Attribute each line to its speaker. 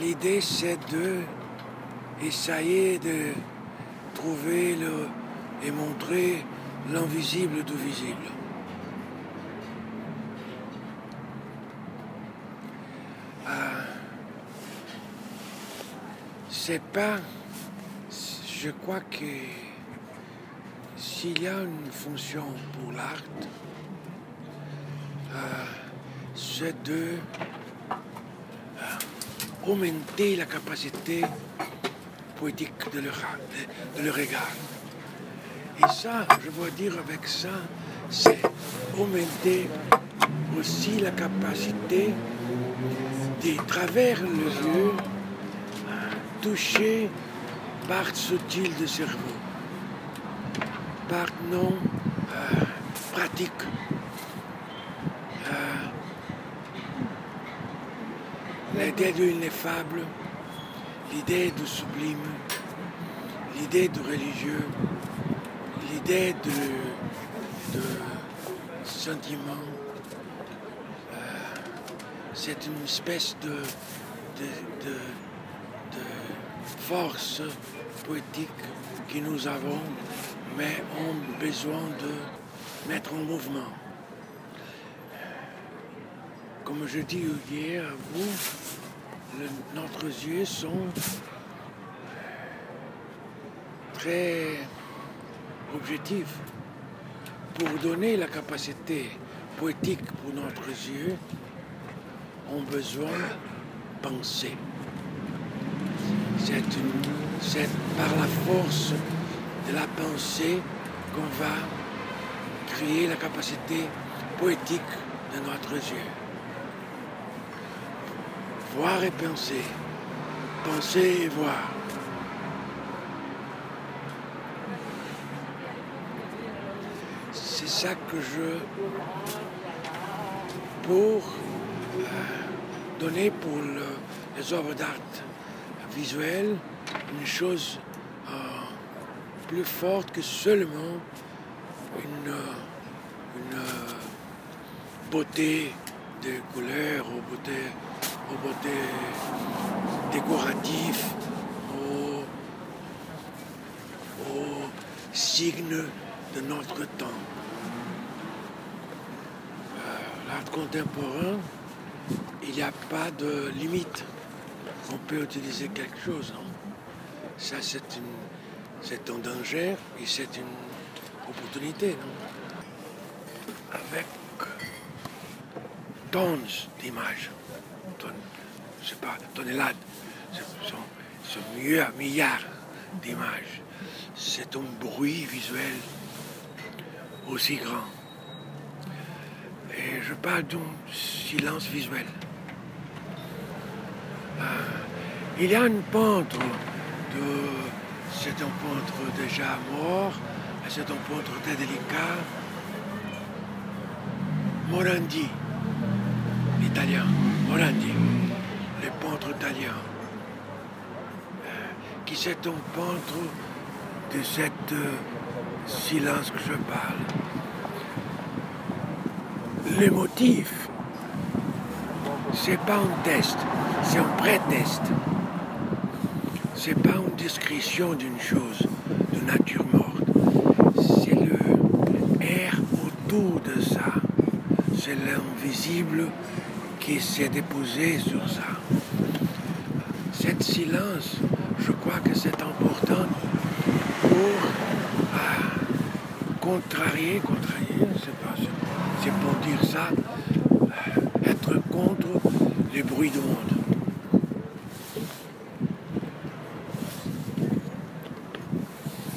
Speaker 1: L'idée, c'est de essayer de trouver le, et montrer l'invisible du visible. Ah, c'est pas. Je crois que s'il y a une fonction pour l'art, euh, c'est de augmenter la capacité poétique de leur, de, de regard. Et ça, je veux dire avec ça, c'est augmenter aussi la capacité de, travers le yeux, toucher part subtile du cerveau, part non euh, pratique. L'idée de l'ineffable, l'idée du sublime, l'idée du religieux, l'idée de, de sentiment. Euh, c'est une espèce de, de, de, de force poétique que nous avons, mais ont besoin de mettre en mouvement. Comme je dis hier à vous, le, notre yeux sont très objectifs pour donner la capacité poétique pour notre yeux, ont besoin de penser. C'est par la force de la pensée qu'on va créer la capacité poétique de notre yeux. Voir et penser, penser et voir. C'est ça que je... pour euh, donner pour le, les œuvres d'art visuelles une chose euh, plus forte que seulement une, une beauté de couleurs, ou beauté, aux beauté décorative, aux, aux signes de notre temps. Euh, L'art contemporain, il n'y a pas de limite. On peut utiliser quelque chose. hein. Ça, c'est un danger et c'est une opportunité. Avec tonnes d'images, je sais pas, tonnellades, ce ce milliards, d'images. C'est un bruit visuel aussi grand. Et je parle d'un silence visuel. Euh, il y a un peintre de. C'est un peintre déjà mort, c'est un peintre très délicat. Morandi, l'italien, Morandi, peintre italien, euh, qui c'est un peintre de cette euh, silence que je parle? Le motif, c'est pas un test, c'est un pré-test. C'est pas une description d'une chose de nature morte. C'est le air autour de ça. C'est l'invisible qui s'est déposé sur ça. Cet silence, je crois que c'est important pour ah, contrarier, contrarier, c'est- c'est pour dire ça, euh, être contre les bruits du monde.